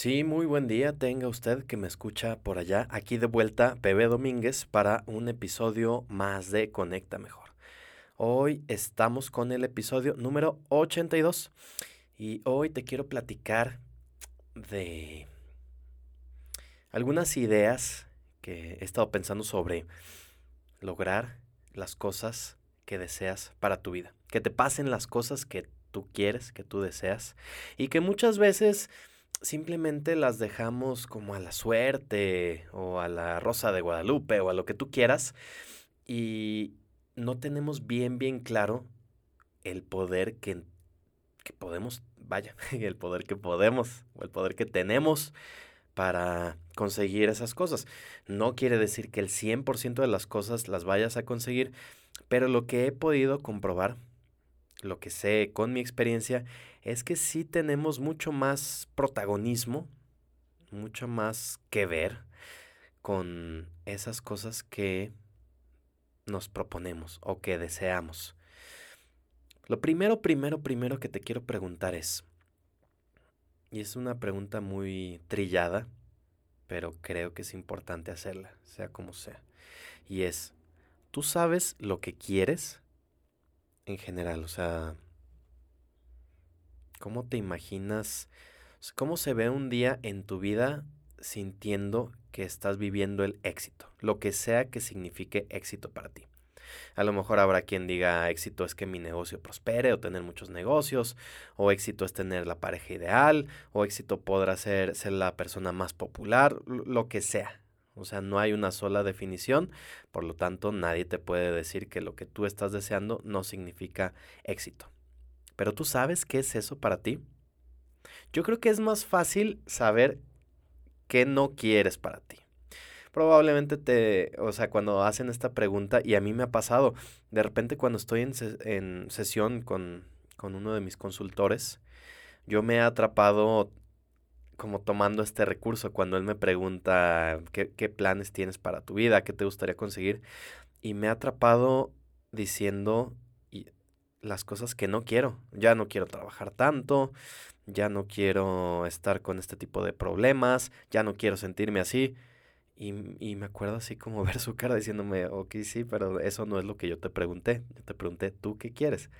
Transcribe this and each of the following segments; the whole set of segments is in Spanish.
Sí, muy buen día tenga usted que me escucha por allá, aquí de vuelta Pepe Domínguez para un episodio más de Conecta Mejor. Hoy estamos con el episodio número 82 y hoy te quiero platicar de algunas ideas que he estado pensando sobre lograr las cosas que deseas para tu vida, que te pasen las cosas que tú quieres, que tú deseas y que muchas veces simplemente las dejamos como a la suerte o a la rosa de Guadalupe o a lo que tú quieras y no tenemos bien, bien claro el poder que, que podemos, vaya, el poder que podemos o el poder que tenemos para conseguir esas cosas. No quiere decir que el 100% de las cosas las vayas a conseguir, pero lo que he podido comprobar, lo que sé con mi experiencia, es que sí tenemos mucho más protagonismo, mucho más que ver con esas cosas que nos proponemos o que deseamos. Lo primero, primero, primero que te quiero preguntar es, y es una pregunta muy trillada, pero creo que es importante hacerla, sea como sea, y es, ¿tú sabes lo que quieres en general? O sea, ¿Cómo te imaginas? ¿Cómo se ve un día en tu vida sintiendo que estás viviendo el éxito? Lo que sea que signifique éxito para ti. A lo mejor habrá quien diga éxito es que mi negocio prospere o tener muchos negocios, o éxito es tener la pareja ideal, o éxito podrá ser ser la persona más popular, lo que sea. O sea, no hay una sola definición, por lo tanto nadie te puede decir que lo que tú estás deseando no significa éxito. Pero tú sabes qué es eso para ti. Yo creo que es más fácil saber qué no quieres para ti. Probablemente te, o sea, cuando hacen esta pregunta, y a mí me ha pasado, de repente cuando estoy en, sesión con, con uno de mis consultores, yo me he atrapado como tomando este recurso cuando él me pregunta qué, qué, planes tienes para tu vida, qué te gustaría conseguir. Y me ha atrapado diciendo las cosas que no quiero. Ya no quiero trabajar tanto, ya no quiero estar con este tipo de problemas, ya no quiero sentirme así. Y, y, me acuerdo así como ver su cara diciéndome, ok, sí, pero eso no es lo que yo te pregunté. Yo te pregunté, ¿tú qué quieres?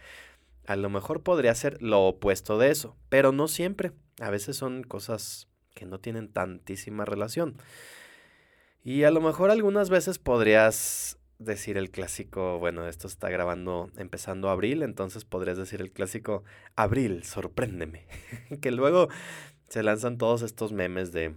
A lo mejor podría ser lo opuesto de eso, pero no siempre. A veces son cosas que no tienen tantísima relación. Y a lo mejor algunas veces podrías decir el clásico, bueno, esto está grabando empezando abril, entonces podrías decir el clásico, abril, sorpréndeme. que luego se lanzan todos estos memes de,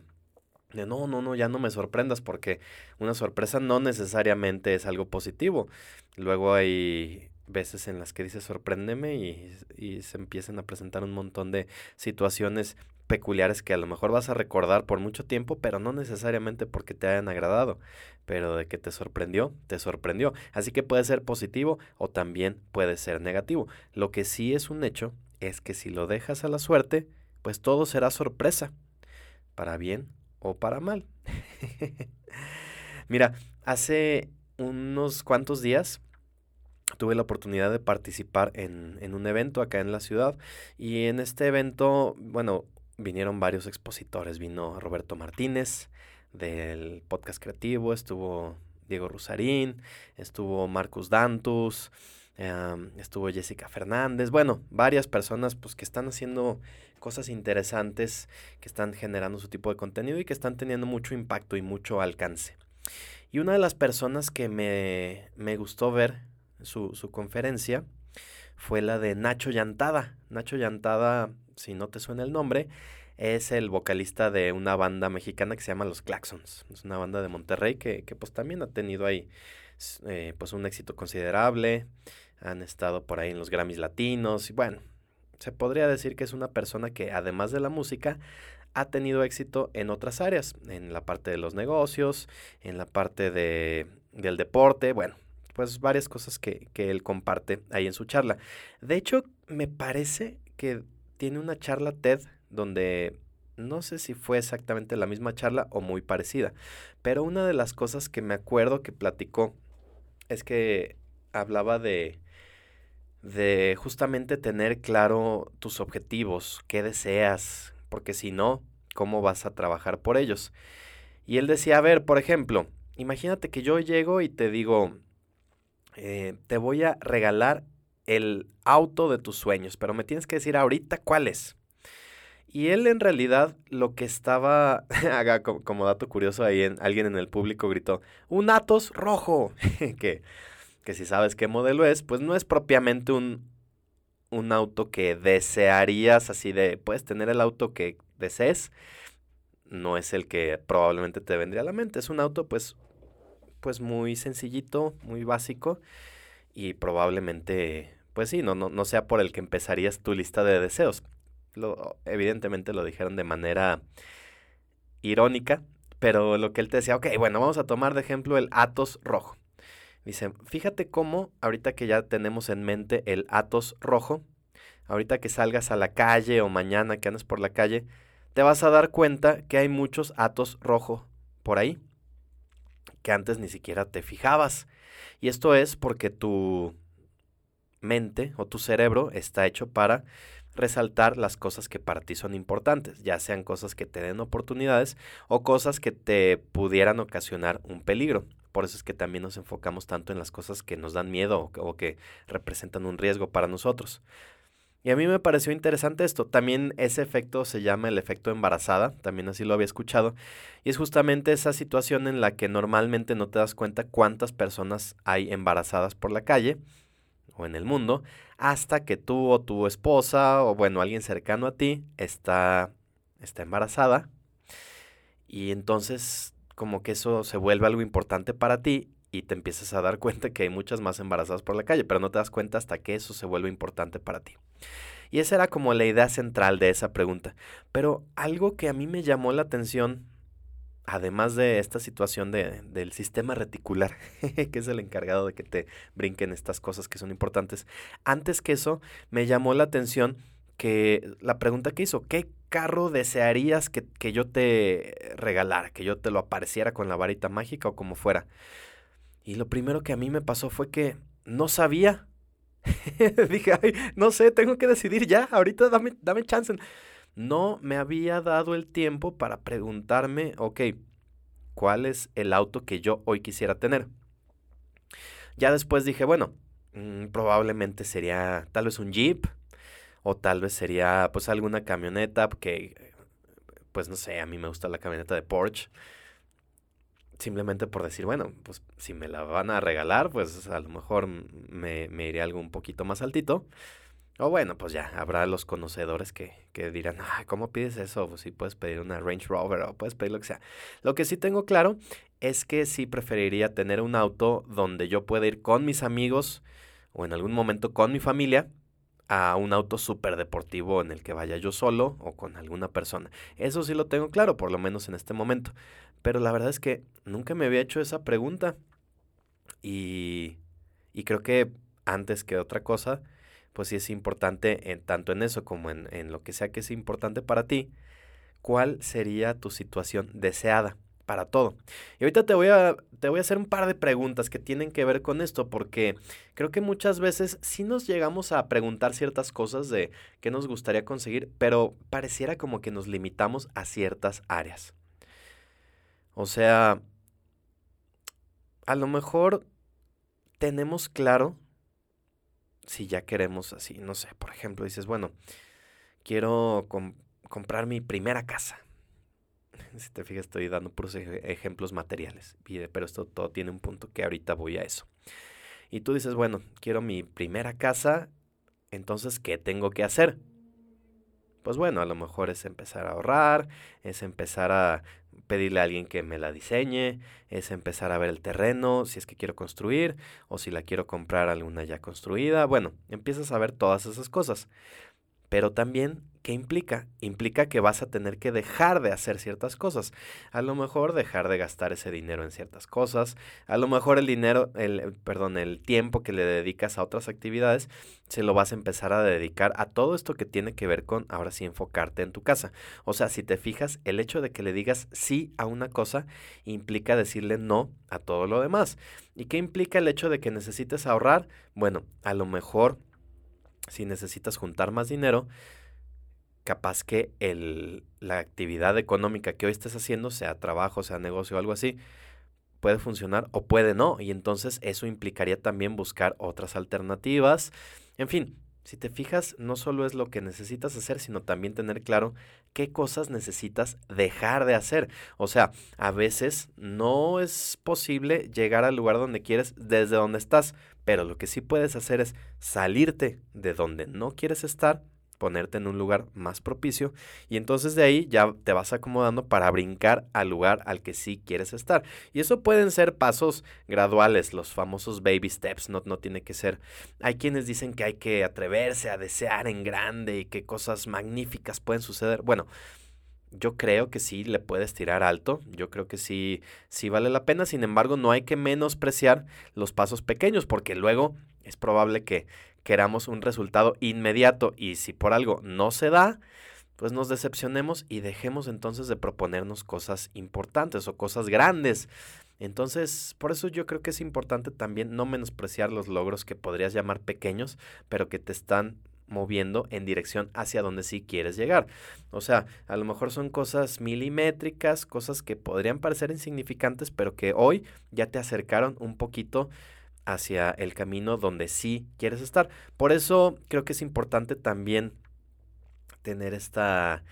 de, no, no, no, ya no me sorprendas porque una sorpresa no necesariamente es algo positivo. Luego hay veces en las que dice sorpréndeme y, y se empiezan a presentar un montón de situaciones peculiares que a lo mejor vas a recordar por mucho tiempo, pero no necesariamente porque te hayan agradado, pero de que te sorprendió, te sorprendió. Así que puede ser positivo o también puede ser negativo. Lo que sí es un hecho es que si lo dejas a la suerte, pues todo será sorpresa, para bien o para mal. Mira, hace unos cuantos días tuve la oportunidad de participar en, en, un evento acá en la ciudad y en este evento, bueno, vinieron varios expositores. Vino Roberto Martínez del podcast creativo, estuvo Diego Rusarín, estuvo Marcus Dantus, estuvo Jessica Fernández, bueno, varias personas pues que están haciendo cosas interesantes, que están generando su tipo de contenido y que están teniendo mucho impacto y mucho alcance. Y una de las personas que me, me gustó ver su, su conferencia fue la de Nacho Llantada. Nacho Llantada si no te suena el nombre, es el vocalista de una banda mexicana que se llama Los Claxons. Es una banda de Monterrey que, pues también ha tenido ahí eh, pues un éxito considerable. Han estado por ahí en los Grammys latinos. Y bueno, se podría decir que es una persona que además de la música ha tenido éxito en otras áreas, en la parte de los negocios, en la parte de, del deporte, bueno, pues varias cosas que, que él comparte ahí en su charla. De hecho, me parece que tiene una charla TED donde no sé si fue exactamente la misma charla o muy parecida, pero una de las cosas que me acuerdo que platicó es que hablaba de de justamente tener claro tus objetivos, qué deseas, porque si no, cómo vas a trabajar por ellos. Y él decía, a ver, por ejemplo, imagínate que yo llego y te digo, eh, te voy a regalar el auto de tus sueños, pero me tienes que decir ahorita cuál es. Y él en realidad lo que estaba, como, dato curioso ahí, en, alguien en el público gritó, un Atos rojo, que, que si sabes qué modelo es, pues no es propiamente un, un auto que desearías así de, puedes tener el auto que desees, no es el que probablemente te vendría a la mente, es un auto pues, pues muy sencillito, muy básico y probablemente, pues sí, no, no, no sea por el que empezarías tu lista de deseos. Lo, evidentemente lo dijeron de manera irónica, pero lo que él te decía, ok, bueno, vamos a tomar de ejemplo el Atos rojo. Dice, fíjate cómo ahorita que ya tenemos en mente el Atos rojo, ahorita que salgas a la calle o mañana que andes por la calle, te vas a dar cuenta que hay muchos Atos rojo por ahí, que antes ni siquiera te fijabas. Y esto es porque tu mente o tu cerebro está hecho para resaltar las cosas que para ti son importantes, ya sean cosas que te den oportunidades o cosas que te pudieran ocasionar un peligro. Por eso es que también nos enfocamos tanto en las cosas que nos dan miedo o, que representan un riesgo para nosotros. Y a mí me pareció interesante esto. También ese efecto se llama el efecto embarazada, también así lo había escuchado. Y es justamente esa situación en la que normalmente no te das cuenta cuántas personas hay embarazadas por la calle o en el mundo, hasta que tú o tu esposa o bueno, alguien cercano a ti está, está embarazada. Y entonces como que eso se vuelve algo importante para ti y te empiezas a dar cuenta que hay muchas más embarazadas por la calle, pero no te das cuenta hasta que eso se vuelve importante para ti. Y esa era como la idea central de esa pregunta. Pero algo que a mí me llamó la atención, además de esta situación de, del sistema reticular, que es el encargado de que te brinquen estas cosas que son importantes, antes que eso, me llamó la atención que la pregunta que hizo, ¿qué carro desearías que, que yo te regalara, que yo te lo apareciera con la varita mágica o como fuera? Y lo primero que a mí me pasó fue que no sabía. Dije, ay, no sé, tengo que decidir ya, ahorita dame, dame chance. No me había dado el tiempo para preguntarme, ok, ¿cuál es el auto que yo hoy quisiera tener? Ya después dije, bueno, mm, probablemente sería tal vez un Jeep o tal vez sería pues alguna camioneta que, pues no sé, a mí me gusta la camioneta de Porsche simplemente por decir, bueno, pues si me la van a regalar, pues a lo mejor me, me iré algo un poquito más altito. O bueno, pues ya, habrá los conocedores que, que dirán, ¿cómo pides eso? Pues sí puedes pedir una Range Rover o puedes pedir lo que sea. Lo que sí tengo claro es que sí preferiría tener un auto donde yo pueda ir con mis amigos o en algún momento con mi familia a un auto súper deportivo en el que vaya yo solo o con alguna persona. Eso sí lo tengo claro, por lo menos en este momento. Pero la verdad es que nunca me había hecho esa pregunta. Y, y creo que antes que otra cosa, pues sí es importante, en, tanto en eso como en, en lo que sea que es importante para ti, cuál sería tu situación deseada para todo. Y ahorita te voy a te voy a hacer un par de preguntas que tienen que ver con esto porque creo que muchas veces sí nos llegamos a preguntar ciertas cosas de qué nos gustaría conseguir, pero pareciera como que nos limitamos a ciertas áreas. O sea, a lo mejor tenemos claro si ya queremos así, no sé, por ejemplo, dices, bueno, quiero comprar mi primera casa. Si te fijas, estoy dando puros ejemplos materiales, pero esto todo tiene un punto que ahorita voy a eso. Y tú dices, bueno, quiero mi primera casa, entonces, ¿qué tengo que hacer? Pues bueno, a lo mejor es empezar a ahorrar, es empezar a pedirle a alguien que me la diseñe, es empezar a ver el terreno, si es que quiero construir o si la quiero comprar alguna ya construida. Bueno, empiezas a ver todas esas cosas. Pero también ¿Qué implica? Implica que vas a tener que dejar de hacer ciertas cosas. A lo mejor dejar de gastar ese dinero en ciertas cosas. A lo mejor el dinero, el, perdón, el tiempo que le dedicas a otras actividades, se lo vas a empezar a dedicar a todo esto que tiene que ver con, ahora sí, enfocarte en tu casa. O sea, si te fijas, el hecho de que le digas sí a una cosa implica decirle no a todo lo demás. ¿Y qué implica el hecho de que necesites ahorrar? Bueno, a lo mejor si necesitas juntar más dinero, capaz que el, la actividad económica que hoy estés haciendo, sea trabajo, sea negocio o algo así, puede funcionar o puede no. Y entonces eso implicaría también buscar otras alternativas. En fin, si te fijas, no solo es lo que necesitas hacer, sino también tener claro qué cosas necesitas dejar de hacer. O sea, a veces no es posible llegar al lugar donde quieres desde donde estás, pero lo que sí puedes hacer es salirte de donde no quieres estar ponerte en un lugar más propicio y entonces de ahí ya te vas acomodando para brincar al lugar al que sí quieres estar. Y eso pueden ser pasos graduales, los famosos baby steps, no, no tiene que ser. Hay quienes dicen que hay que atreverse a desear en grande y que cosas magníficas pueden suceder. Bueno, yo creo que sí le puedes tirar alto, yo creo que sí, sí vale la pena, sin embargo no hay que menospreciar los pasos pequeños porque luego es probable que queramos un resultado inmediato y si por algo no se da, pues nos decepcionemos y dejemos entonces de proponernos cosas importantes o cosas grandes. Entonces, por eso yo creo que es importante también no menospreciar los logros que podrías llamar pequeños, pero que te están moviendo en dirección hacia donde sí quieres llegar. O sea, a lo mejor son cosas milimétricas, cosas que podrían parecer insignificantes, pero que hoy ya te acercaron un poquito hacia el camino donde sí quieres estar. Por eso creo que es importante también tener esta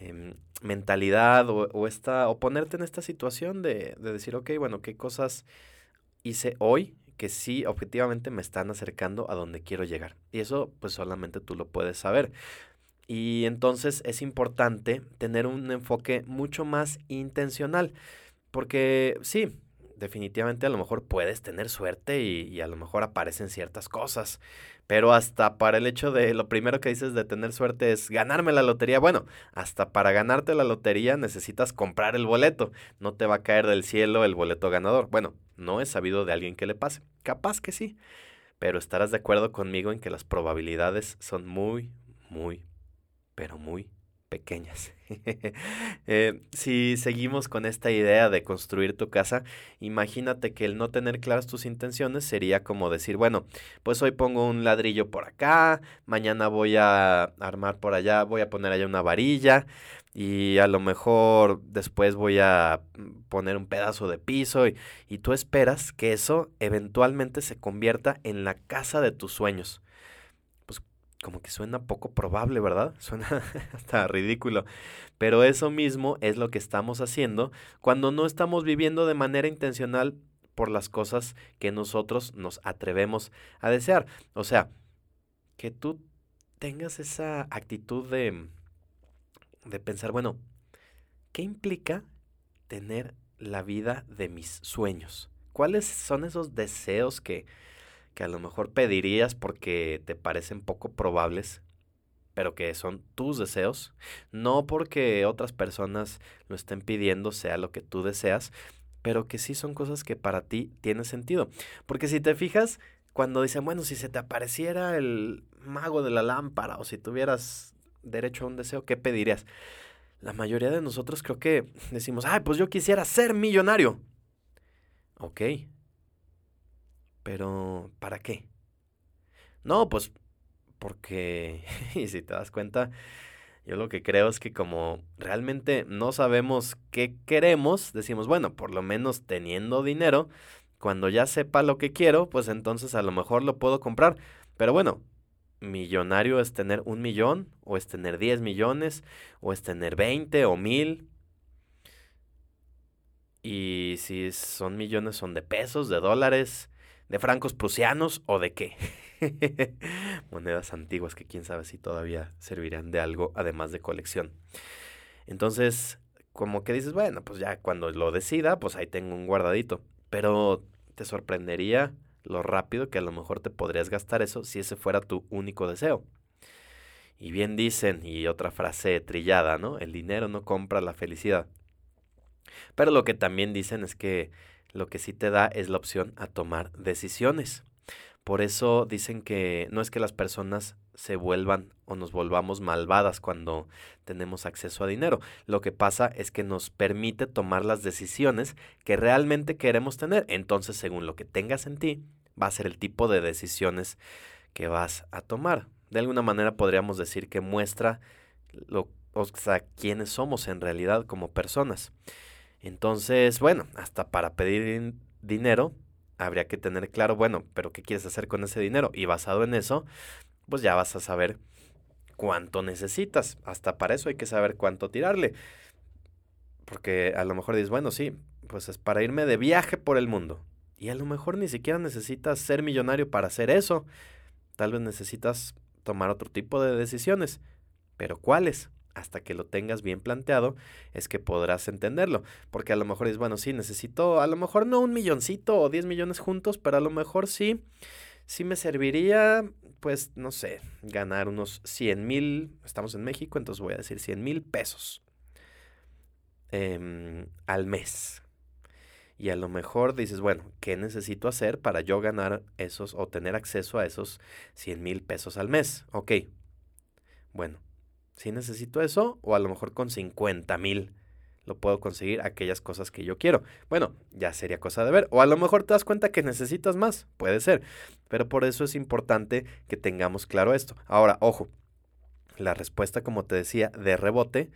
em, mentalidad o, esta, o ponerte en esta situación de, de decir, ok, bueno, ¿qué cosas hice hoy que sí objetivamente me están acercando a donde quiero llegar? Y eso pues solamente tú lo puedes saber. Y entonces es importante tener un enfoque mucho más intencional. Porque sí, definitivamente a lo mejor puedes tener suerte y, a lo mejor aparecen ciertas cosas. Pero hasta para el hecho de lo primero que dices de tener suerte es ganarme la lotería. Bueno, hasta para ganarte la lotería necesitas comprar el boleto. No te va a caer del cielo el boleto ganador. Bueno, no he sabido de alguien que le pase. Capaz que sí. Pero estarás de acuerdo conmigo en que las probabilidades son muy, muy, pero muy pequeñas. Eh, si seguimos con esta idea de construir tu casa, imagínate que el no tener claras tus intenciones sería como decir, bueno, pues hoy pongo un ladrillo por acá, mañana voy a armar por allá, voy a poner allá una varilla y a lo mejor después voy a poner un pedazo de piso y, y tú esperas que eso eventualmente se convierta en la casa de tus sueños como que suena poco probable, ¿verdad? Suena hasta ridículo. Pero eso mismo es lo que estamos haciendo cuando no estamos viviendo de manera intencional por las cosas que nosotros nos atrevemos a desear. O sea, que tú tengas esa actitud de, de pensar, bueno, ¿qué implica tener la vida de mis sueños? ¿Cuáles son esos deseos que, que a lo mejor pedirías porque te parecen poco probables, pero que son tus deseos, no porque otras personas lo estén pidiendo sea lo que tú deseas, pero que sí son cosas que para ti tienen sentido. Porque si te fijas, cuando dicen, bueno, si se te apareciera el mago de la lámpara o si tuvieras derecho a un deseo, ¿qué pedirías? La mayoría de nosotros creo que decimos, ay, pues yo quisiera ser millonario. Ok, pero, ¿para qué? No, pues porque, y si te das cuenta, yo lo que creo es que como realmente no sabemos qué queremos, decimos, bueno, por lo menos teniendo dinero, cuando ya sepa lo que quiero, pues entonces a lo mejor lo puedo comprar. Pero bueno, millonario es tener un millón, o es tener 10 millones, o es tener 20 o mil. Y si son millones, son de pesos, de dólares, de francos prusianos o de qué. Monedas antiguas que quién sabe si todavía servirán de algo además de colección. Entonces, como que dices, bueno, pues ya cuando lo decida, pues ahí tengo un guardadito. Pero te sorprendería lo rápido que a lo mejor te podrías gastar eso si ese fuera tu único deseo. Y bien dicen, y otra frase trillada, ¿no? El dinero no compra la felicidad. Pero lo que también dicen es que lo que sí te da es la opción a tomar decisiones. Por eso dicen que no es que las personas se vuelvan o nos volvamos malvadas cuando tenemos acceso a dinero. Lo que pasa es que nos permite tomar las decisiones que realmente queremos tener. Entonces, según lo que tengas en ti, va a ser el tipo de decisiones que vas a tomar. De alguna manera podríamos decir que muestra lo, o sea, quiénes somos en realidad como personas. Entonces, bueno, hasta para pedir dinero habría que tener claro, bueno, pero ¿qué quieres hacer con ese dinero? Y basado en eso, pues ya vas a saber cuánto necesitas. Hasta para eso hay que saber cuánto tirarle. Porque a lo mejor dices, bueno, sí, pues es para irme de viaje por el mundo. Y a lo mejor ni siquiera necesitas ser millonario para hacer eso. Tal vez necesitas tomar otro tipo de decisiones. Pero ¿cuáles? Hasta que lo tengas bien planteado, es que podrás entenderlo. Porque a lo mejor es, bueno, sí, necesito, a lo mejor no un milloncito o 10 millones juntos, pero a lo mejor sí, sí me serviría, pues, no sé, ganar unos 100 mil, estamos en México, entonces voy a decir 100 mil pesos em, al mes. Y a lo mejor dices, bueno, ¿qué necesito hacer para yo ganar esos o tener acceso a esos 100 mil pesos al mes? Ok, bueno, si necesito eso, o a lo mejor con 50 mil lo puedo conseguir aquellas cosas que yo quiero. Bueno, ya sería cosa de ver. O a lo mejor te das cuenta que necesitas más, puede ser. Pero por eso es importante que tengamos claro esto. Ahora, ojo, la respuesta, como te decía, de rebote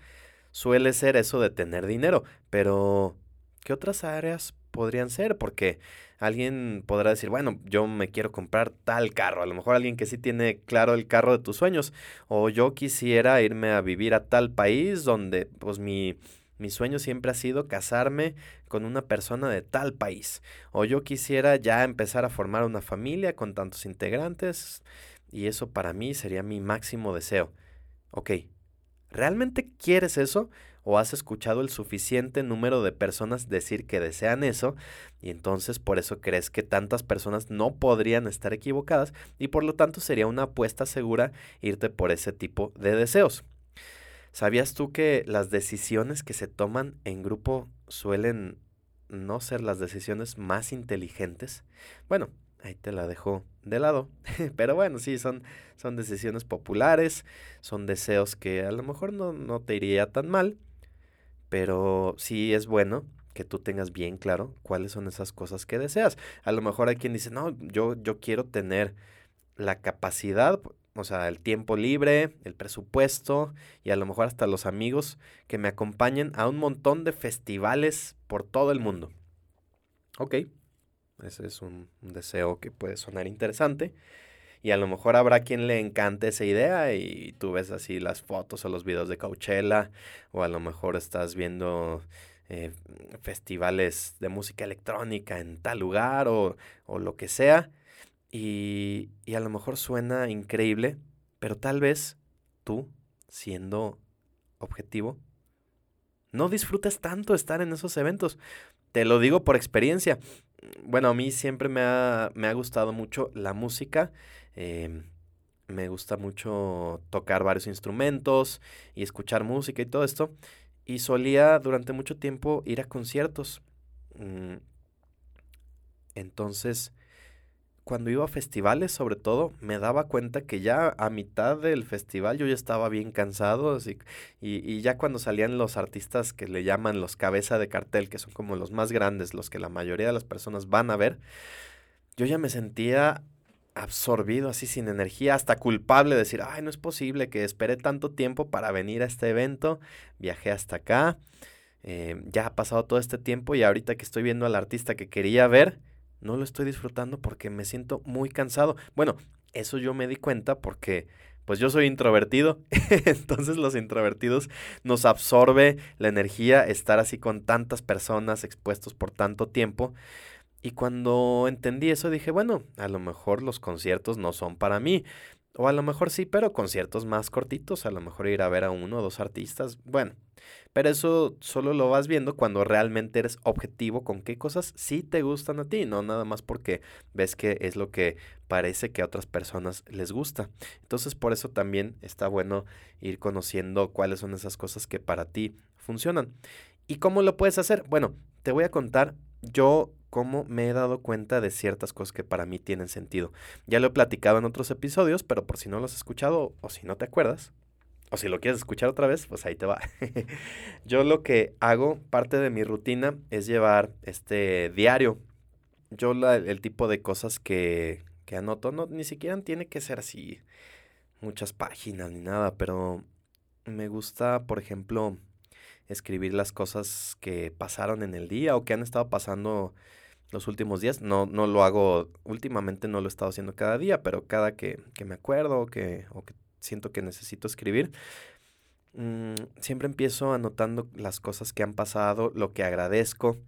suele ser eso de tener dinero. Pero, ¿qué otras áreas podrían ser? Porque alguien podrá decir, bueno, yo me quiero comprar tal carro, a lo mejor alguien que sí tiene claro el carro de tus sueños, o yo quisiera irme a vivir a tal país donde pues mi, mi sueño siempre ha sido casarme con una persona de tal país, o yo quisiera ya empezar a formar una familia con tantos integrantes, y eso para mí sería mi máximo deseo. Ok, ¿realmente quieres eso? O has escuchado el suficiente número de personas decir que desean eso y entonces por eso crees que tantas personas no podrían estar equivocadas y por lo tanto sería una apuesta segura irte por ese tipo de deseos. ¿Sabías tú que las decisiones que se toman en grupo suelen no ser las decisiones más inteligentes? Bueno, ahí te la dejo de lado. Pero bueno, sí, son, son decisiones populares, son deseos que a lo mejor no, no te iría tan mal, pero sí es bueno que tú tengas bien claro cuáles son esas cosas que deseas. A lo mejor hay quien dice, no, yo, yo quiero tener la capacidad, o sea, el tiempo libre, el presupuesto y a lo mejor hasta los amigos que me acompañen a un montón de festivales por todo el mundo. Ok, ese es un, un deseo que puede sonar interesante. Y a lo mejor habrá quien le encante esa idea y tú ves así las fotos o los videos de Coachella o a lo mejor estás viendo eh, festivales de música electrónica en tal lugar o, o lo que sea y, y a lo mejor suena increíble, pero tal vez tú, siendo objetivo, no disfrutas tanto estar en esos eventos. Te lo digo por experiencia. Bueno, a mí siempre me ha, me ha gustado mucho la música Em, me gusta mucho tocar varios instrumentos y escuchar música y todo esto. Y solía durante mucho tiempo ir a conciertos. Mm, entonces, cuando iba a festivales, sobre todo, me daba cuenta que ya a mitad del festival yo ya estaba bien cansado. Y, y ya cuando salían los artistas que le llaman los cabeza de cartel, que son como los más grandes, los que la mayoría de las personas van a ver, yo ya me sentía absorbido, así sin energía, hasta culpable de decir, ay, no es posible que esperé tanto tiempo para venir a este evento, viajé hasta acá, eh, ya ha pasado todo este tiempo y ahorita que estoy viendo al artista que quería ver, no lo estoy disfrutando porque me siento muy cansado. Bueno, eso yo me di cuenta porque pues yo soy introvertido, entonces los introvertidos nos absorbe la energía estar así con tantas personas expuestos por tanto tiempo. Y cuando entendí eso dije, bueno, a lo mejor los conciertos no son para mí. O a lo mejor sí, pero conciertos más cortitos, a lo mejor ir a ver a uno o dos artistas. Bueno, pero eso solo lo vas viendo cuando realmente eres objetivo con qué cosas sí te gustan a ti, no nada más porque ves que es lo que parece que a otras personas les gusta. Entonces por eso también está bueno ir conociendo cuáles son esas cosas que para ti funcionan. ¿Y cómo lo puedes hacer? Bueno, te voy a contar yo cómo me he dado cuenta de ciertas cosas que para mí tienen sentido. Ya lo he platicado en otros episodios, pero por si no lo has escuchado o si no te acuerdas, o si lo quieres escuchar otra vez, pues ahí te va. Yo lo que hago, parte de mi rutina, es llevar este diario. Yo el tipo de cosas que, que anoto, no, ni siquiera tiene que ser así muchas páginas ni nada, pero me gusta, por ejemplo, escribir las cosas que pasaron en el día o que han estado pasando los últimos días. No, no lo hago, últimamente no lo he estado haciendo cada día, pero cada que, que me acuerdo o que, o que siento que necesito escribir, mm, siempre empiezo anotando las cosas que han pasado, lo que agradezco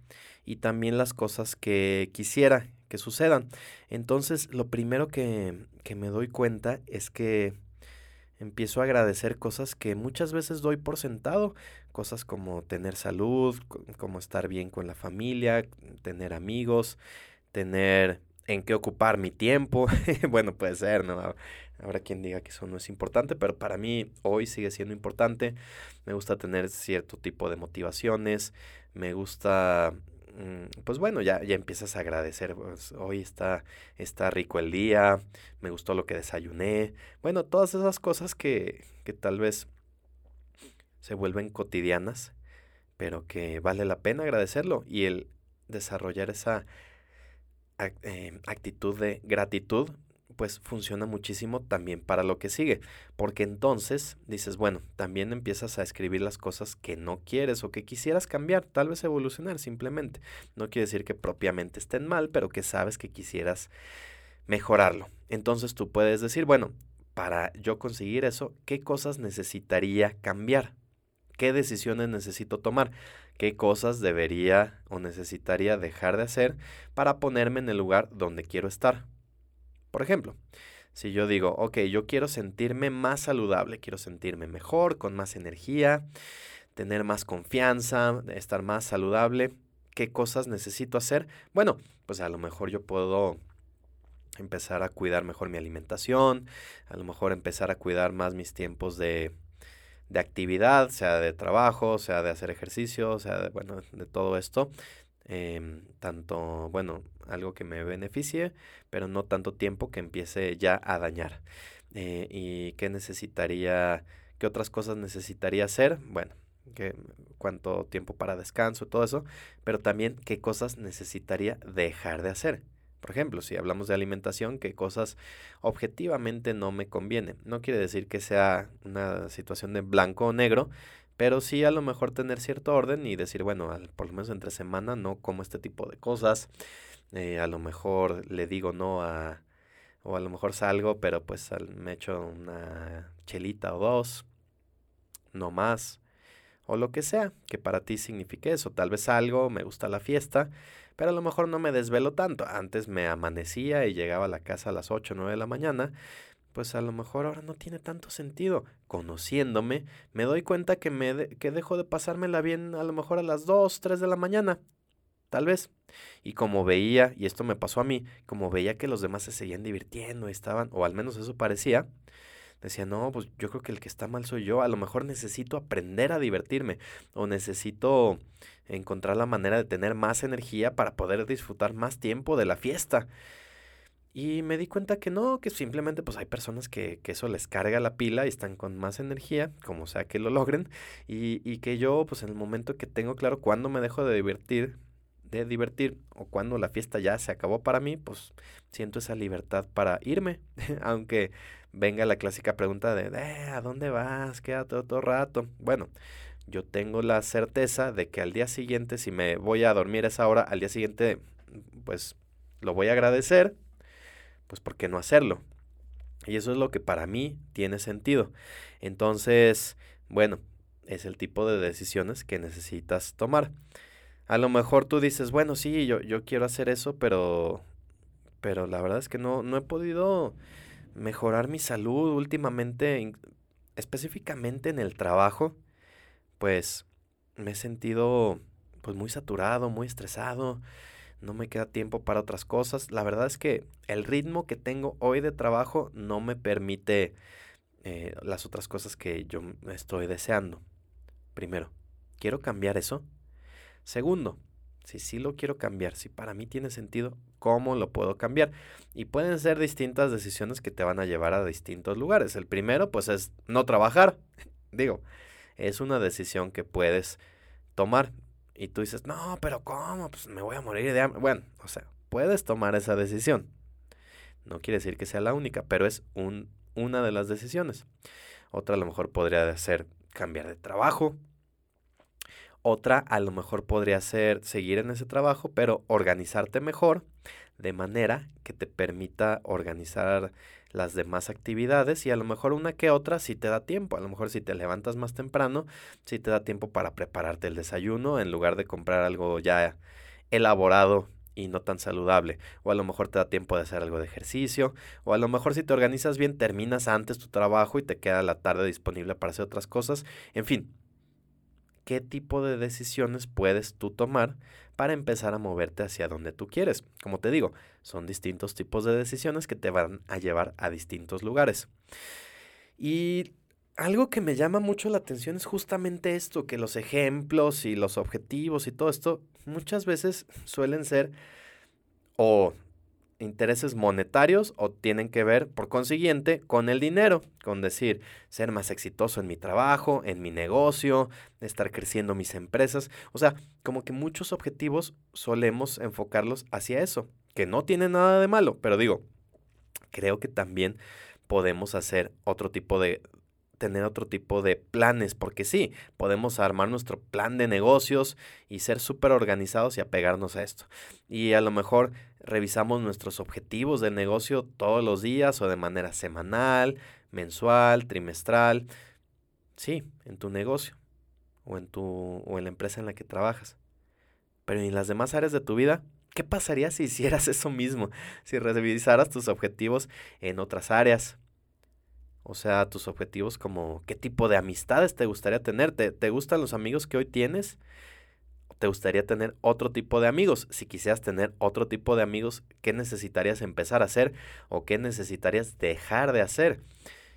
y también las cosas que quisiera que sucedan. Entonces, lo primero que, que me doy cuenta es que empiezo a agradecer cosas que muchas veces doy por sentado, cosas como tener salud, como estar bien con la familia, tener amigos, tener en qué ocupar mi tiempo. bueno, puede ser, ¿no? Habrá quien diga que eso no es importante, pero para mí hoy sigue siendo importante. Me gusta tener cierto tipo de motivaciones, me gusta pues bueno, ya, ya empiezas a agradecer, pues, hoy está, está rico el día, me gustó lo que desayuné, bueno, todas esas cosas que, que tal vez se vuelven cotidianas, pero que vale la pena agradecerlo y el desarrollar esa eh, actitud de gratitud pues funciona muchísimo también para lo que sigue, porque entonces dices, bueno, también empiezas a escribir las cosas que no quieres o que quisieras cambiar, tal vez evolucionar simplemente. No quiere decir que propiamente estén mal, pero que sabes que quisieras mejorarlo. Entonces tú puedes decir, bueno, para yo conseguir eso, ¿qué cosas necesitaría cambiar? ¿Qué decisiones necesito tomar? ¿Qué cosas debería o necesitaría dejar de hacer para ponerme en el lugar donde quiero estar? Por ejemplo, si yo digo, ok, yo quiero sentirme más saludable, quiero sentirme mejor, con más energía, tener más confianza, estar más saludable, ¿qué cosas necesito hacer? Bueno, pues a lo mejor yo puedo empezar a cuidar mejor mi alimentación, a lo mejor empezar a cuidar más mis tiempos de, de actividad, sea de trabajo, sea de hacer ejercicio, sea de, bueno, de todo esto. Em, tanto, bueno, algo que me beneficie, pero no tanto tiempo que empiece ya a dañar. Eh, ¿Y qué necesitaría, qué otras cosas necesitaría hacer? Bueno, que, cuánto tiempo para descanso, todo eso, pero también qué cosas necesitaría dejar de hacer. Por ejemplo, si hablamos de alimentación, qué cosas objetivamente no me conviene. No quiere decir que sea una situación de blanco o negro, pero sí a lo mejor tener cierto orden y decir, bueno, por lo menos entre semana no como este tipo de cosas. Eh, a lo mejor le digo no a... O a lo mejor salgo, pero pues me echo una chelita o dos. No más. O lo que sea que para ti signifique eso. Tal vez salgo, me gusta la fiesta, pero a lo mejor no me desvelo tanto. Antes me amanecía y llegaba a la casa a las 8 o 9 de la mañana pues a lo mejor ahora no tiene tanto sentido. Conociéndome, me doy cuenta que, me que dejo de pasármela bien a lo mejor a las 2, 3 de la mañana. Tal vez. Y como veía, y esto me pasó a mí, como veía que los demás se seguían divirtiendo, estaban, o al menos eso parecía, decía, no, pues yo creo que el que está mal soy yo, a lo mejor necesito aprender a divertirme, o necesito encontrar la manera de tener más energía para poder disfrutar más tiempo de la fiesta. Y me di cuenta que no, que simplemente pues hay personas que, que, eso les carga la pila y están con más energía, como sea que lo logren, y, y que yo pues en el momento que tengo claro cuándo me dejo de divertir, de divertir, o cuando la fiesta ya se acabó para mí, pues siento esa libertad para irme, aunque venga la clásica pregunta de, eh, ¿a dónde vas? Quédate otro rato. Bueno, yo tengo la certeza de que al día siguiente, si me voy a dormir esa hora, al día siguiente, pues lo voy a agradecer pues ¿por qué no hacerlo? Y eso es lo que para mí tiene sentido. Entonces, bueno, es el tipo de decisiones que necesitas tomar. A lo mejor tú dices, bueno, sí, yo, yo quiero hacer eso, pero, pero la verdad es que no, no he podido mejorar mi salud últimamente, específicamente en el trabajo, pues me he sentido pues muy saturado, muy estresado, no me queda tiempo para otras cosas. La verdad es que el ritmo que tengo hoy de trabajo no me permite eh, las otras cosas que yo estoy deseando. Primero, ¿quiero cambiar eso? Segundo, si sí lo quiero cambiar, si para mí tiene sentido, ¿cómo lo puedo cambiar? Y pueden ser distintas decisiones que te van a llevar a distintos lugares. El primero, pues es no trabajar. Digo, es una decisión que puedes tomar. Y tú dices, no, pero ¿cómo? Pues me voy a morir de hambre. Bueno, o sea, puedes tomar esa decisión. No quiere decir que sea la única, pero es un, una de las decisiones. Otra a lo mejor podría ser cambiar de trabajo. Otra a lo mejor podría ser seguir en ese trabajo, pero organizarte mejor de manera que te permita organizar las demás actividades y a lo mejor una que otra si te da tiempo, a lo mejor si te levantas más temprano, si te da tiempo para prepararte el desayuno en lugar de comprar algo ya elaborado y no tan saludable, o a lo mejor te da tiempo de hacer algo de ejercicio, o a lo mejor si te organizas bien terminas antes tu trabajo y te queda la tarde disponible para hacer otras cosas, en fin, ¿qué tipo de decisiones puedes tú tomar para empezar a moverte hacia donde tú quieres. Como te digo, son distintos tipos de decisiones que te van a llevar a distintos lugares. Y algo que me llama mucho la atención es justamente esto, que los ejemplos y los objetivos y todo esto muchas veces suelen ser o intereses monetarios o tienen que ver, por consiguiente, con el dinero, con decir, ser más exitoso en mi trabajo, en mi negocio, estar creciendo mis empresas. O sea, como que muchos objetivos solemos enfocarlos hacia eso, que no tiene nada de malo, pero digo, creo que también podemos hacer otro tipo de, tener otro tipo de planes, porque sí, podemos armar nuestro plan de negocios y ser súper organizados y apegarnos a esto. Y a lo mejor revisamos nuestros objetivos de negocio todos los días o de manera semanal, mensual, trimestral. Sí, en tu negocio o en, tu, o en la empresa en la que trabajas. Pero en las demás áreas de tu vida, ¿qué pasaría si hicieras eso mismo? Si revisaras tus objetivos en otras áreas, o sea, tus objetivos como qué tipo de amistades te gustaría tener. ¿Te, ¿Te, gustan los amigos que hoy tienes? ¿Te gustaría tener otro tipo de amigos? Si quisieras tener otro tipo de amigos, ¿qué necesitarías empezar a hacer o qué necesitarías dejar de hacer?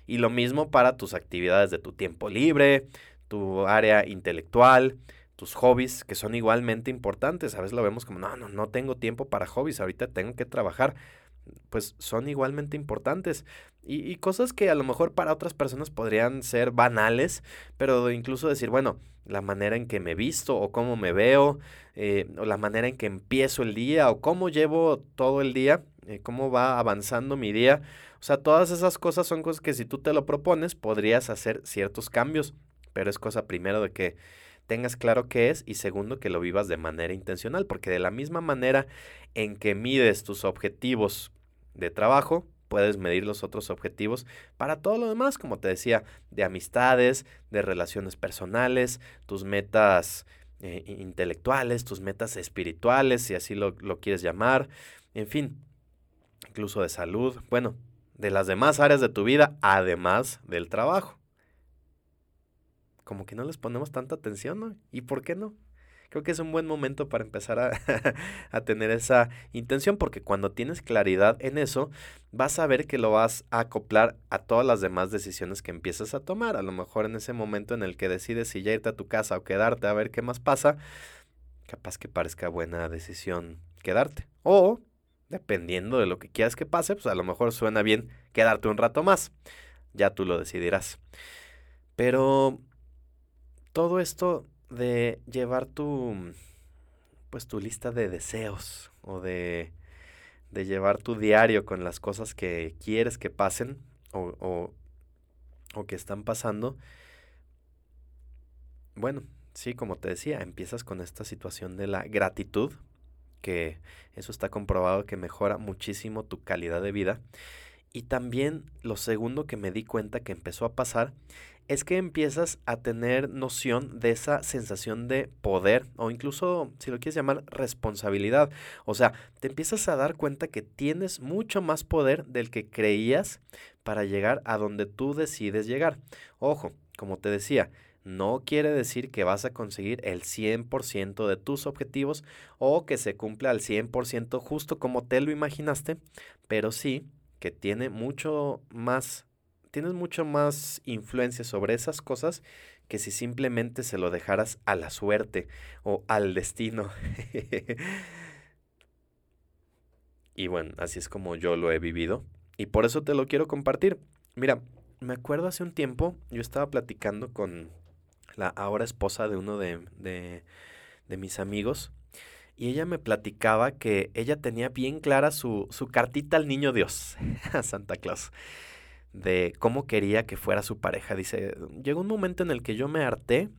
Y lo mismo para tus actividades de tu tiempo libre, tu área intelectual, tus hobbies, que son igualmente importantes. A veces lo vemos como, no, no, no tengo tiempo para hobbies, ahorita tengo que trabajar pues son igualmente importantes. Y, cosas que a lo mejor para otras personas podrían ser banales, pero incluso decir, bueno, la manera en que me visto o cómo me veo, eh, o la manera en que empiezo el día o cómo llevo todo el día, eh, cómo va avanzando mi día. O sea, todas esas cosas son cosas que si tú te lo propones podrías hacer ciertos cambios, pero es cosa primero de que tengas claro qué es y segundo que lo vivas de manera intencional, porque de la misma manera en que mides tus objetivos de trabajo, puedes medir los otros objetivos para todo lo demás, como te decía, de amistades, de relaciones personales, tus metas eh, intelectuales, tus metas espirituales, si así lo, lo quieres llamar, en fin, incluso de salud, bueno, de las demás áreas de tu vida, además del trabajo como que no les ponemos tanta atención, ¿no? ¿Y por qué no? Creo que es un buen momento para empezar a, tener esa intención, porque cuando tienes claridad en eso, vas a ver que lo vas a acoplar a todas las demás decisiones que empiezas a tomar. A lo mejor en ese momento en el que decides si ya irte a tu casa o quedarte a ver qué más pasa, capaz que parezca buena decisión quedarte. O, dependiendo de lo que quieras que pase, pues a lo mejor suena bien quedarte un rato más. Ya tú lo decidirás. Pero todo esto de llevar tu, pues tu lista de deseos o de, de llevar tu diario con las cosas que quieres que pasen o, o, o que están pasando, bueno, sí, como te decía, empiezas con esta situación de la gratitud, que eso está comprobado que mejora muchísimo tu calidad de vida. Y también lo segundo que me di cuenta que empezó a pasar es que empiezas a tener noción de esa sensación de poder o incluso, si lo quieres llamar, responsabilidad. O sea, te empiezas a dar cuenta que tienes mucho más poder del que creías para llegar a donde tú decides llegar. Ojo, como te decía, no quiere decir que vas a conseguir el 100% de tus objetivos o que se cumpla al 100% justo como te lo imaginaste, pero sí que tiene mucho más tienes mucho más influencia sobre esas cosas que si simplemente se lo dejaras a la suerte o al destino. y bueno, así es como yo lo he vivido y por eso te lo quiero compartir. Mira, me acuerdo hace un tiempo, yo estaba platicando con la ahora esposa de uno de, de, de mis amigos y ella me platicaba que ella tenía bien clara su, su cartita al niño Dios, a Santa Claus de cómo quería que fuera su pareja. Dice, llegó un momento en el que yo me harté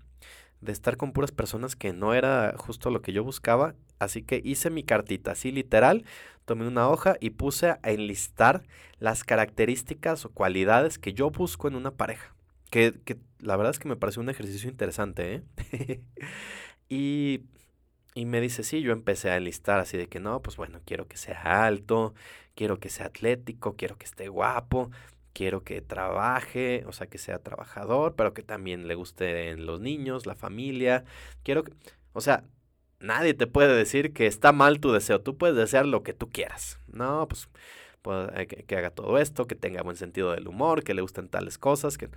de estar con puras personas que no era justo lo que yo buscaba, así que hice mi cartita, así literal, tomé una hoja y puse a enlistar las características o cualidades que yo busco en una pareja. Que, que la verdad es que me pareció un ejercicio interesante, ¿eh? y, y me dice, sí, yo empecé a enlistar así de que no, pues bueno, quiero que sea alto, quiero que sea atlético, quiero que esté guapo, quiero que trabaje, o sea, que sea trabajador, pero que también le gusten los niños, la familia. Quiero que, o sea, nadie te puede decir que está mal tu deseo. Tú puedes desear lo que tú quieras. No, pues, pues que, haga todo esto, que tenga buen sentido del humor, que le gusten tales cosas, que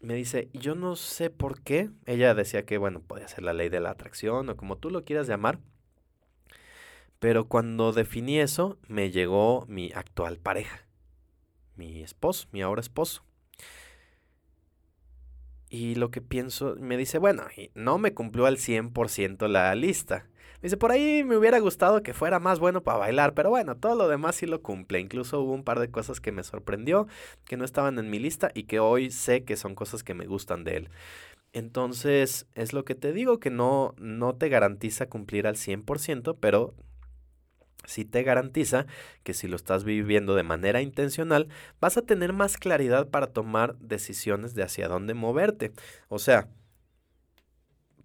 me dice, yo no sé por qué. Ella decía que, bueno, podía ser la ley de la atracción o como tú lo quieras llamar. Pero cuando definí eso, me llegó mi actual pareja mi esposo, mi ahora esposo. Y lo que pienso, me dice, bueno, no me cumplió al 100% la lista. Me dice, por ahí me hubiera gustado que fuera más bueno para bailar, pero bueno, todo lo demás sí lo cumple. Incluso hubo un par de cosas que me sorprendió, que no estaban en mi lista y que hoy sé que son cosas que me gustan de él. Entonces, es lo que te digo, que no, no te garantiza cumplir al 100%, pero sí te garantiza que si lo estás viviendo de manera intencional, vas a tener más claridad para tomar decisiones de hacia dónde moverte. O sea,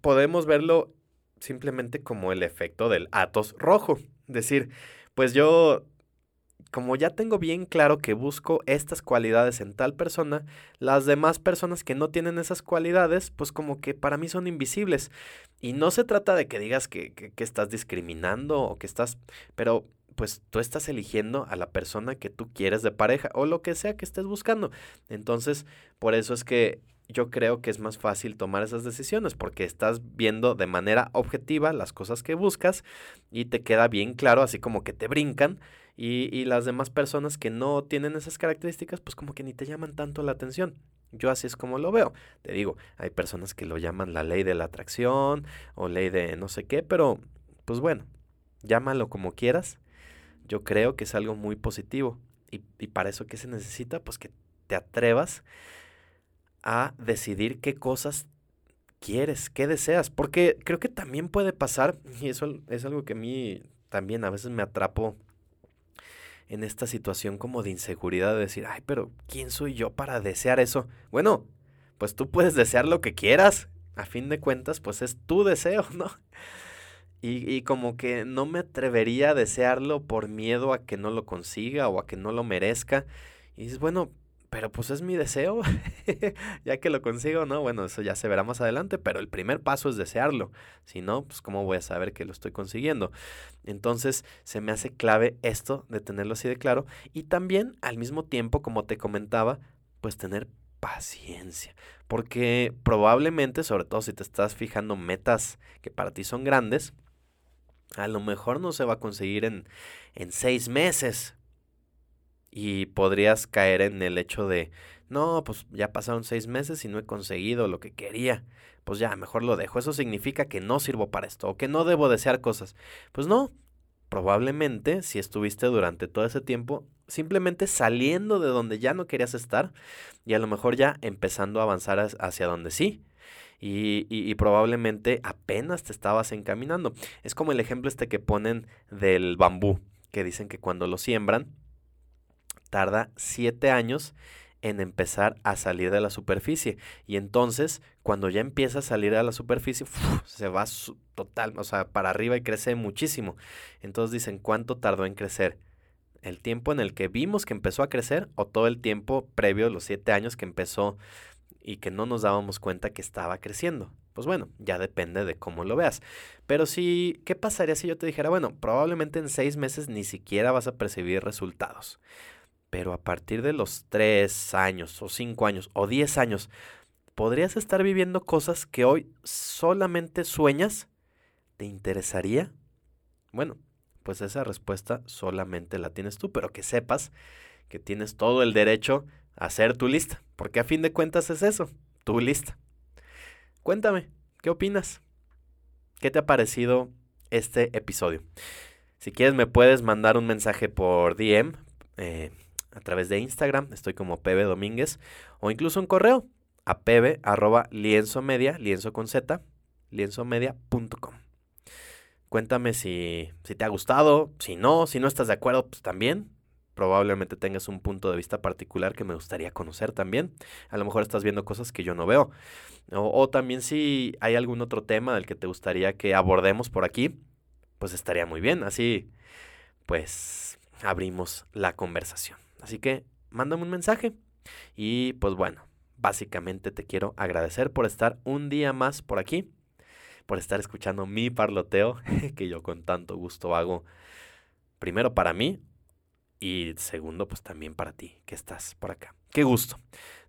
podemos verlo simplemente como el efecto del Atos rojo. Decir, pues yo como ya tengo bien claro que busco estas cualidades en tal persona, las demás personas que no tienen esas cualidades, pues como que para mí son invisibles. Y no se trata de que digas que, que, estás discriminando o que estás, pero pues tú estás eligiendo a la persona que tú quieres de pareja o lo que sea que estés buscando. Entonces, por eso es que yo creo que es más fácil tomar esas decisiones porque estás viendo de manera objetiva las cosas que buscas y te queda bien claro, así como que te brincan y, las demás personas que no tienen esas características, pues como que ni te llaman tanto la atención. Yo así es como lo veo. Te digo, hay personas que lo llaman la ley de la atracción o ley de no sé qué, pero pues bueno, llámalo como quieras. Yo creo que es algo muy positivo. Y, y para eso, ¿qué se necesita? Pues que te atrevas a decidir qué cosas quieres, qué deseas. Porque creo que también puede pasar, y eso es algo que a mí también a veces me atrapo en esta situación como de inseguridad de decir, ay, pero ¿quién soy yo para desear eso? Bueno, pues tú puedes desear lo que quieras. A fin de cuentas, pues es tu deseo, ¿no? Y, y, como que no me atrevería a desearlo por miedo a que no lo consiga o a que no lo merezca. Y dices, bueno, pero pues es mi deseo, ya que lo consigo, ¿no? Bueno, eso ya se verá más adelante, pero el primer paso es desearlo. Si no, pues cómo voy a saber que lo estoy consiguiendo. Entonces, se me hace clave esto de tenerlo así de claro y también al mismo tiempo, como te comentaba, pues tener paciencia, porque probablemente, sobre todo si te estás fijando metas que para ti son grandes, a lo mejor no se va a conseguir en, en seis meses, y podrías caer en el hecho de, no, pues ya pasaron seis meses y no he conseguido lo que quería, pues ya, mejor lo dejo. Eso significa que no sirvo para esto o que no debo desear cosas. Pues no, probablemente si estuviste durante todo ese tiempo simplemente saliendo de donde ya no querías estar y a lo mejor ya empezando a avanzar hacia donde sí. Y, y, y, probablemente apenas te estabas encaminando. Es como el ejemplo este que ponen del bambú, que dicen que cuando lo siembran, tarda siete años en empezar a salir de la superficie. Y entonces, cuando ya empieza a salir a la superficie, se va total, o sea, para arriba y crece muchísimo. Entonces dicen, ¿cuánto tardó en crecer? ¿El tiempo en el que vimos que empezó a crecer o todo el tiempo previo, los siete años que empezó y que no nos dábamos cuenta que estaba creciendo? Pues bueno, ya depende de cómo lo veas. Pero si, ¿qué pasaría si yo te dijera, bueno, probablemente en seis meses ni siquiera vas a percibir resultados? Pero a partir de los 3 años o 5 años o 10 años, ¿podrías estar viviendo cosas que hoy solamente sueñas? ¿Te interesaría? Bueno, pues esa respuesta solamente la tienes tú, pero que sepas que tienes todo el derecho a hacer tu lista, porque a fin de cuentas es eso, tu lista. Cuéntame, ¿qué opinas? ¿Qué te ha parecido este episodio? Si quieres me puedes mandar un mensaje por DM, eh, a través de Instagram, estoy como Pebe Domínguez, o incluso un correo a pebe arroba lienzo media, lienzo con z, lienzomedia.com. Cuéntame si, si te ha gustado, si no, si no estás de acuerdo, pues también. Probablemente tengas un punto de vista particular que me gustaría conocer también. A lo mejor estás viendo cosas que yo no veo. O también si hay algún otro tema del que te gustaría que abordemos por aquí, pues estaría muy bien. Así, pues, abrimos la conversación. Así que mándame un mensaje. Y pues bueno, básicamente te quiero agradecer por estar un día más por aquí por estar escuchando mi parloteo, que yo con tanto gusto hago, primero para mí y segundo, pues también para ti, que estás por acá. Qué gusto.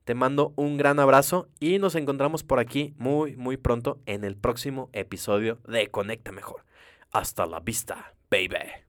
Te mando un gran abrazo y nos encontramos por aquí muy, muy pronto en el próximo episodio de Conecta Mejor. Hasta la vista, baby.